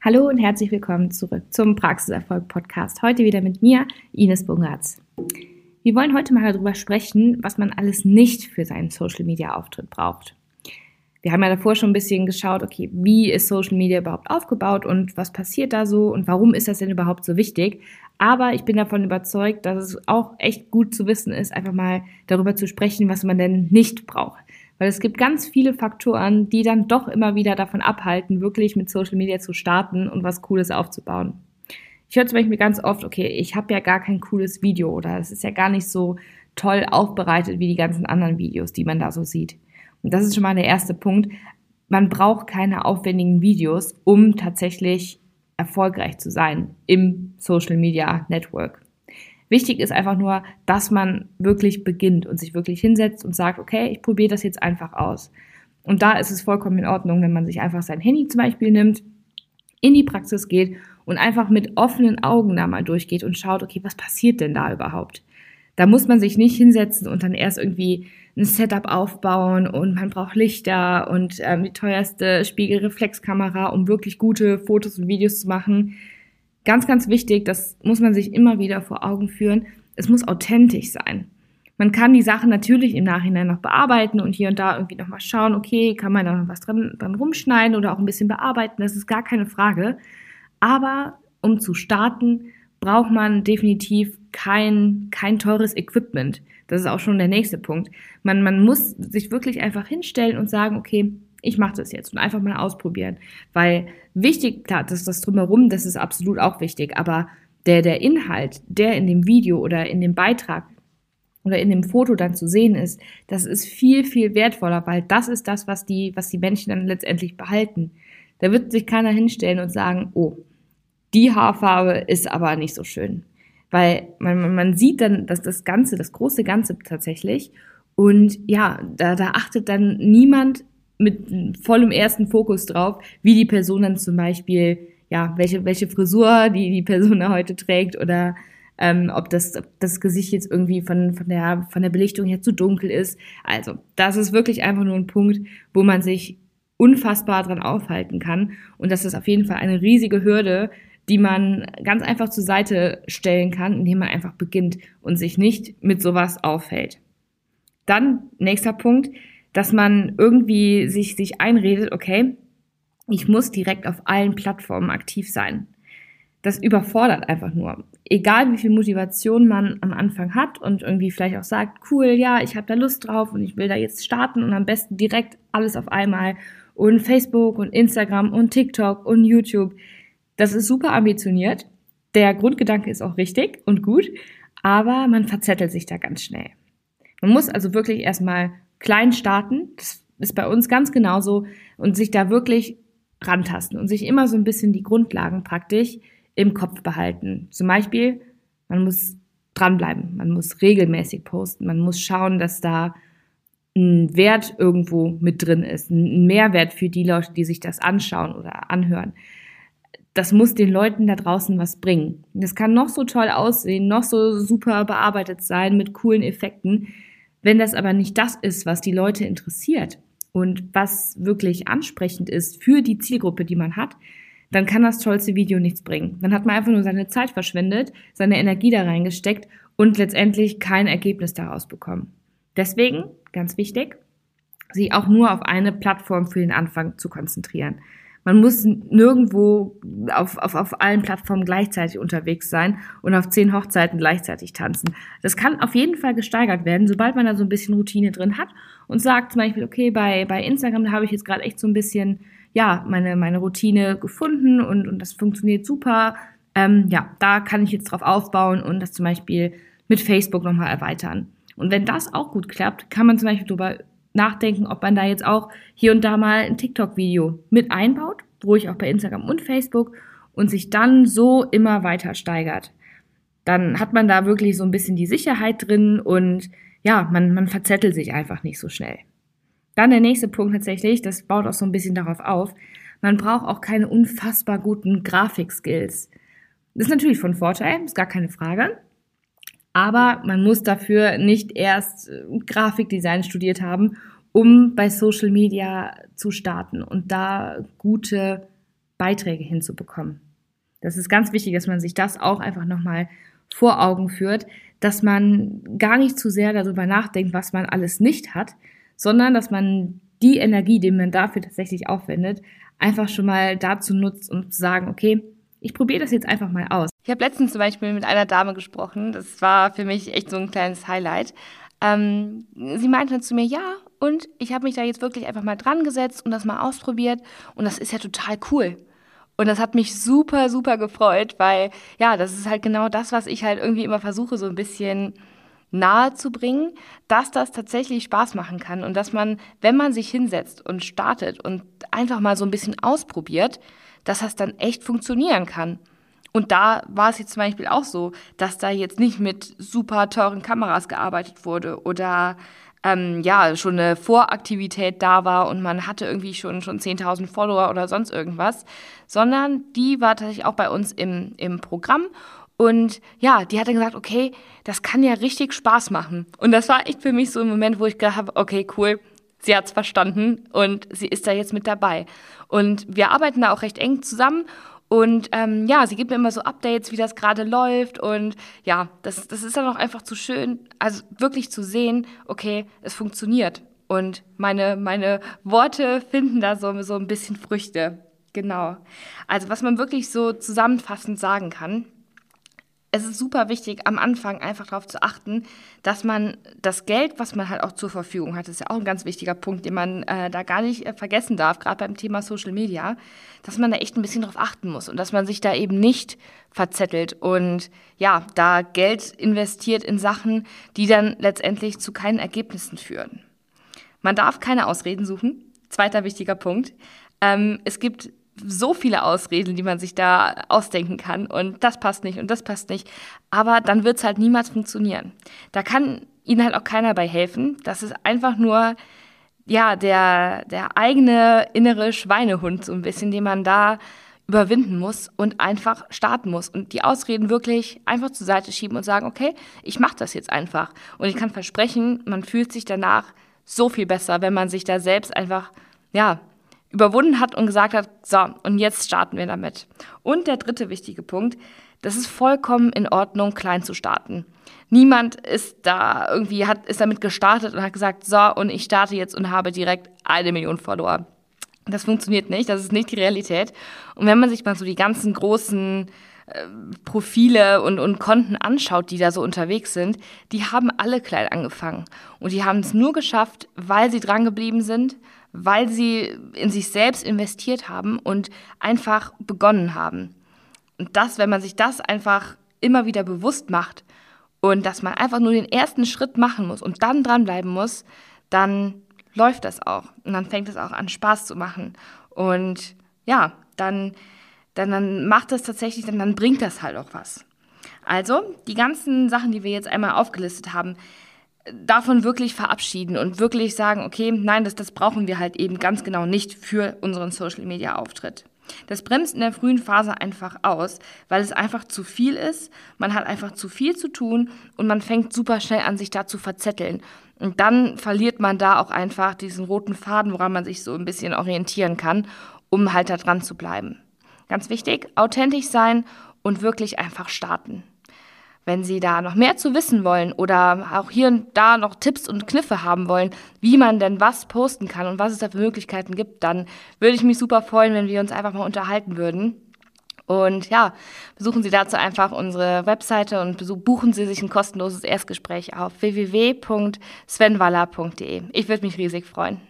Hallo und herzlich willkommen zurück zum Praxiserfolg Podcast. Heute wieder mit mir, Ines Bungatz. Wir wollen heute mal darüber sprechen, was man alles nicht für seinen Social Media Auftritt braucht. Wir haben ja davor schon ein bisschen geschaut, okay, wie ist Social Media überhaupt aufgebaut und was passiert da so und warum ist das denn überhaupt so wichtig? Aber ich bin davon überzeugt, dass es auch echt gut zu wissen ist, einfach mal darüber zu sprechen, was man denn nicht braucht. Weil es gibt ganz viele Faktoren, die dann doch immer wieder davon abhalten, wirklich mit Social Media zu starten und was Cooles aufzubauen. Ich höre zum Beispiel ganz oft, okay, ich habe ja gar kein cooles Video oder es ist ja gar nicht so toll aufbereitet wie die ganzen anderen Videos, die man da so sieht. Und das ist schon mal der erste Punkt. Man braucht keine aufwendigen Videos, um tatsächlich erfolgreich zu sein im Social Media Network. Wichtig ist einfach nur, dass man wirklich beginnt und sich wirklich hinsetzt und sagt, okay, ich probiere das jetzt einfach aus. Und da ist es vollkommen in Ordnung, wenn man sich einfach sein Handy zum Beispiel nimmt, in die Praxis geht und einfach mit offenen Augen da mal durchgeht und schaut, okay, was passiert denn da überhaupt? Da muss man sich nicht hinsetzen und dann erst irgendwie ein Setup aufbauen und man braucht Lichter und ähm, die teuerste Spiegelreflexkamera, um wirklich gute Fotos und Videos zu machen. Ganz, ganz wichtig, das muss man sich immer wieder vor Augen führen, es muss authentisch sein. Man kann die Sachen natürlich im Nachhinein noch bearbeiten und hier und da irgendwie nochmal schauen, okay, kann man da noch was dran, dran rumschneiden oder auch ein bisschen bearbeiten, das ist gar keine Frage. Aber um zu starten, braucht man definitiv kein, kein teures Equipment. Das ist auch schon der nächste Punkt. Man, man muss sich wirklich einfach hinstellen und sagen, okay, ich mache das jetzt und einfach mal ausprobieren. Weil wichtig, klar, das, das drumherum, das ist absolut auch wichtig, aber der, der Inhalt, der in dem Video oder in dem Beitrag oder in dem Foto dann zu sehen ist, das ist viel, viel wertvoller, weil das ist das, was die, was die Menschen dann letztendlich behalten. Da wird sich keiner hinstellen und sagen, oh, die Haarfarbe ist aber nicht so schön. Weil man, man sieht dann, dass das Ganze, das große Ganze tatsächlich. Und ja, da, da achtet dann niemand mit vollem ersten Fokus drauf, wie die Person dann zum Beispiel, ja, welche, welche Frisur die, die Person da heute trägt oder ähm, ob das, ob das Gesicht jetzt irgendwie von, von, der, von der Belichtung her zu dunkel ist. Also, das ist wirklich einfach nur ein Punkt, wo man sich unfassbar dran aufhalten kann. Und das ist auf jeden Fall eine riesige Hürde, die man ganz einfach zur Seite stellen kann, indem man einfach beginnt und sich nicht mit sowas aufhält. Dann, nächster Punkt, dass man irgendwie sich, sich einredet, okay, ich muss direkt auf allen Plattformen aktiv sein. Das überfordert einfach nur. Egal wie viel Motivation man am Anfang hat und irgendwie vielleicht auch sagt, cool, ja, ich habe da Lust drauf und ich will da jetzt starten und am besten direkt alles auf einmal und Facebook und Instagram und TikTok und YouTube. Das ist super ambitioniert. Der Grundgedanke ist auch richtig und gut, aber man verzettelt sich da ganz schnell. Man muss also wirklich erstmal klein starten. Das ist bei uns ganz genauso und sich da wirklich rantasten und sich immer so ein bisschen die Grundlagen praktisch im Kopf behalten. Zum Beispiel, man muss dranbleiben, man muss regelmäßig posten, man muss schauen, dass da ein Wert irgendwo mit drin ist, ein Mehrwert für die Leute, die sich das anschauen oder anhören. Das muss den Leuten da draußen was bringen. Das kann noch so toll aussehen, noch so super bearbeitet sein mit coolen Effekten. Wenn das aber nicht das ist, was die Leute interessiert und was wirklich ansprechend ist für die Zielgruppe, die man hat, dann kann das tollste Video nichts bringen. Dann hat man einfach nur seine Zeit verschwendet, seine Energie da reingesteckt und letztendlich kein Ergebnis daraus bekommen. Deswegen, ganz wichtig, sich auch nur auf eine Plattform für den Anfang zu konzentrieren. Man muss nirgendwo auf, auf, auf allen Plattformen gleichzeitig unterwegs sein und auf zehn Hochzeiten gleichzeitig tanzen. Das kann auf jeden Fall gesteigert werden, sobald man da so ein bisschen Routine drin hat und sagt zum Beispiel, okay, bei, bei Instagram, habe ich jetzt gerade echt so ein bisschen, ja, meine, meine Routine gefunden und, und das funktioniert super. Ähm, ja, da kann ich jetzt drauf aufbauen und das zum Beispiel mit Facebook nochmal erweitern. Und wenn das auch gut klappt, kann man zum Beispiel darüber nachdenken, ob man da jetzt auch hier und da mal ein TikTok-Video mit einbaut, ruhig auch bei Instagram und Facebook und sich dann so immer weiter steigert. Dann hat man da wirklich so ein bisschen die Sicherheit drin und ja, man, man verzettelt sich einfach nicht so schnell. Dann der nächste Punkt tatsächlich, das baut auch so ein bisschen darauf auf, man braucht auch keine unfassbar guten Grafikskills. Das ist natürlich von Vorteil, ist gar keine Frage. Aber man muss dafür nicht erst äh, Grafikdesign studiert haben, um bei Social Media zu starten und da gute Beiträge hinzubekommen. Das ist ganz wichtig, dass man sich das auch einfach nochmal vor Augen führt, dass man gar nicht zu sehr darüber nachdenkt, was man alles nicht hat, sondern dass man die Energie, die man dafür tatsächlich aufwendet, einfach schon mal dazu nutzt, um zu sagen, okay, ich probiere das jetzt einfach mal aus. Ich habe letztens zum Beispiel mit einer Dame gesprochen, das war für mich echt so ein kleines Highlight. Ähm, sie meinte zu mir, ja, und ich habe mich da jetzt wirklich einfach mal dran gesetzt und das mal ausprobiert und das ist ja total cool. Und das hat mich super, super gefreut, weil ja, das ist halt genau das, was ich halt irgendwie immer versuche, so ein bisschen nahe zu bringen, dass das tatsächlich Spaß machen kann und dass man, wenn man sich hinsetzt und startet und einfach mal so ein bisschen ausprobiert, dass das dann echt funktionieren kann. Und da war es jetzt zum Beispiel auch so, dass da jetzt nicht mit super teuren Kameras gearbeitet wurde oder ähm, ja, schon eine Voraktivität da war und man hatte irgendwie schon, schon 10.000 Follower oder sonst irgendwas, sondern die war tatsächlich auch bei uns im, im Programm und ja, die hat dann gesagt, okay, das kann ja richtig Spaß machen. Und das war echt für mich so ein Moment, wo ich gedacht habe, okay, cool, sie hat's verstanden und sie ist da jetzt mit dabei. Und wir arbeiten da auch recht eng zusammen und ähm, ja, sie gibt mir immer so Updates, wie das gerade läuft. Und ja, das, das ist dann auch einfach zu schön, also wirklich zu sehen, okay, es funktioniert. Und meine, meine Worte finden da so, so ein bisschen Früchte. Genau. Also was man wirklich so zusammenfassend sagen kann, es ist super wichtig, am Anfang einfach darauf zu achten, dass man das Geld, was man halt auch zur Verfügung hat, ist ja auch ein ganz wichtiger Punkt, den man äh, da gar nicht äh, vergessen darf, gerade beim Thema Social Media, dass man da echt ein bisschen drauf achten muss und dass man sich da eben nicht verzettelt und ja, da Geld investiert in Sachen, die dann letztendlich zu keinen Ergebnissen führen. Man darf keine Ausreden suchen. Zweiter wichtiger Punkt. Ähm, es gibt so viele Ausreden, die man sich da ausdenken kann und das passt nicht und das passt nicht. Aber dann wird es halt niemals funktionieren. Da kann ihnen halt auch keiner bei helfen. Das ist einfach nur ja der der eigene innere Schweinehund so ein bisschen, den man da überwinden muss und einfach starten muss und die Ausreden wirklich einfach zur Seite schieben und sagen, okay, ich mache das jetzt einfach und ich kann versprechen, man fühlt sich danach so viel besser, wenn man sich da selbst einfach ja überwunden hat und gesagt hat, so, und jetzt starten wir damit. Und der dritte wichtige Punkt, das ist vollkommen in Ordnung, klein zu starten. Niemand ist da irgendwie, hat, ist damit gestartet und hat gesagt, so, und ich starte jetzt und habe direkt eine Million Follower. Das funktioniert nicht, das ist nicht die Realität. Und wenn man sich mal so die ganzen großen äh, Profile und, und Konten anschaut, die da so unterwegs sind, die haben alle klein angefangen. Und die haben es nur geschafft, weil sie dran geblieben sind, weil sie in sich selbst investiert haben und einfach begonnen haben. Und das, wenn man sich das einfach immer wieder bewusst macht und dass man einfach nur den ersten Schritt machen muss und dann dranbleiben muss, dann läuft das auch. Und dann fängt es auch an, Spaß zu machen. Und ja, dann, dann, dann macht das tatsächlich, dann, dann bringt das halt auch was. Also, die ganzen Sachen, die wir jetzt einmal aufgelistet haben, davon wirklich verabschieden und wirklich sagen, okay, nein, das, das brauchen wir halt eben ganz genau nicht für unseren Social-Media-Auftritt. Das bremst in der frühen Phase einfach aus, weil es einfach zu viel ist. Man hat einfach zu viel zu tun und man fängt super schnell an, sich da zu verzetteln. Und dann verliert man da auch einfach diesen roten Faden, woran man sich so ein bisschen orientieren kann, um halt da dran zu bleiben. Ganz wichtig, authentisch sein und wirklich einfach starten. Wenn Sie da noch mehr zu wissen wollen oder auch hier und da noch Tipps und Kniffe haben wollen, wie man denn was posten kann und was es da für Möglichkeiten gibt, dann würde ich mich super freuen, wenn wir uns einfach mal unterhalten würden. Und ja, besuchen Sie dazu einfach unsere Webseite und buchen Sie sich ein kostenloses Erstgespräch auf www.svenwaller.de. Ich würde mich riesig freuen.